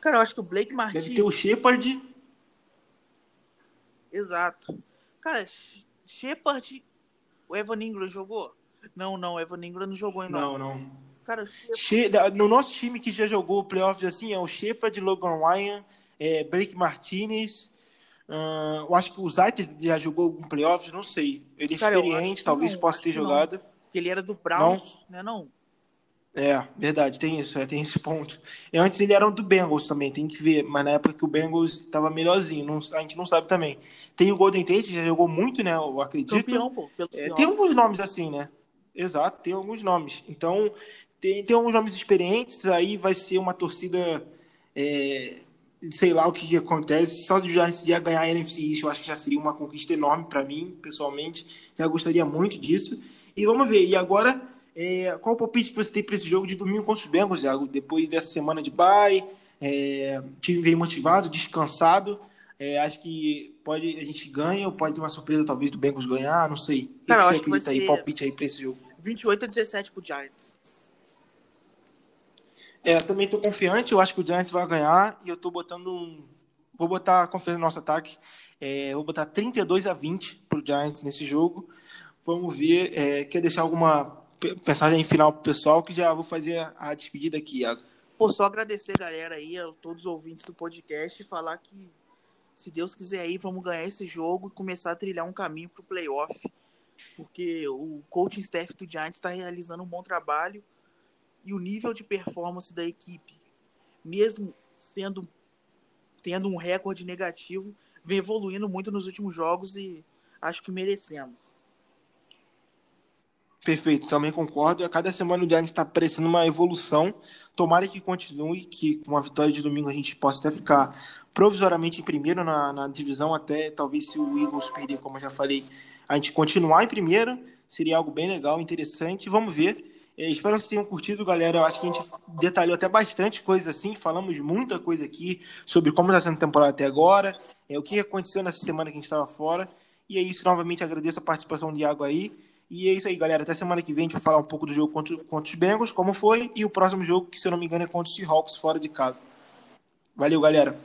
Cara, eu acho que o Blake Martinez Deve ter o Shepard. Exato. Cara, Shepard, o Evan Ingram jogou? Não, não, o Evan Ingram não jogou ainda. Não, não. Cara, She... No nosso time que já jogou playoffs assim, é o Shepard, Logan Ryan, é, Blake Martinez. Uh, eu acho que o Zaiter já jogou algum playoffs, não sei. Ele é Cara, experiente, talvez não, possa ter jogado. Não. Ele era do Browns, não. né? Não. É, verdade, tem isso, é, tem esse ponto. E antes ele era do Bengals também, tem que ver, mas na época que o Bengals estava melhorzinho, não, a gente não sabe também. Tem o Golden Tate, já jogou muito, né? Eu acredito. Campeão, pô, é, tem alguns nomes assim, né? Exato, tem alguns nomes. Então, tem, tem alguns nomes experientes, aí vai ser uma torcida. É, sei lá o que, que acontece. Só de já ganhar a NFC East, eu acho que já seria uma conquista enorme para mim, pessoalmente. Já gostaria muito disso. E vamos ver. E agora é, qual o palpite que você tem para esse jogo de domingo contra os Bengals, Iago? Depois dessa semana de bye, é, o time veio motivado, descansado. É, acho que pode a gente ganha ou pode ter uma surpresa talvez do Bengals ganhar, não sei. O Cara, que, que você acredita aí, palpite aí para esse jogo? 28 a 17 pro Giants. É, também estou confiante, eu acho que o Giants vai ganhar e eu estou botando um... Vou botar confiança no nosso ataque. É, vou botar 32 a 20 pro Giants nesse jogo. Vamos ver. É, quer deixar alguma mensagem final pro pessoal que já vou fazer a despedida aqui, Iago. Pô, só agradecer, galera, aí, a todos os ouvintes do podcast e falar que, se Deus quiser aí, vamos ganhar esse jogo e começar a trilhar um caminho pro playoff. Porque o coaching staff do Giants está realizando um bom trabalho e o nível de performance da equipe, mesmo sendo tendo um recorde negativo, vem evoluindo muito nos últimos jogos e acho que merecemos. Perfeito, também concordo. A cada semana o Giants está parecendo uma evolução. Tomara que continue, que com a vitória de domingo a gente possa até ficar provisoriamente em primeiro na, na divisão, até talvez se o Eagles perder, como eu já falei, a gente continuar em primeiro. Seria algo bem legal, interessante. Vamos ver. É, espero que vocês tenham curtido, galera. Eu acho que a gente detalhou até bastante coisa assim. Falamos muita coisa aqui sobre como está sendo a temporada até agora, é, o que aconteceu nessa semana que a gente estava fora. E é isso. Novamente agradeço a participação do Iago aí. E é isso aí, galera. Até semana que vem a gente vai falar um pouco do jogo contra, contra os Bengals, como foi, e o próximo jogo, que se eu não me engano, é contra os Seahawks fora de casa. Valeu, galera.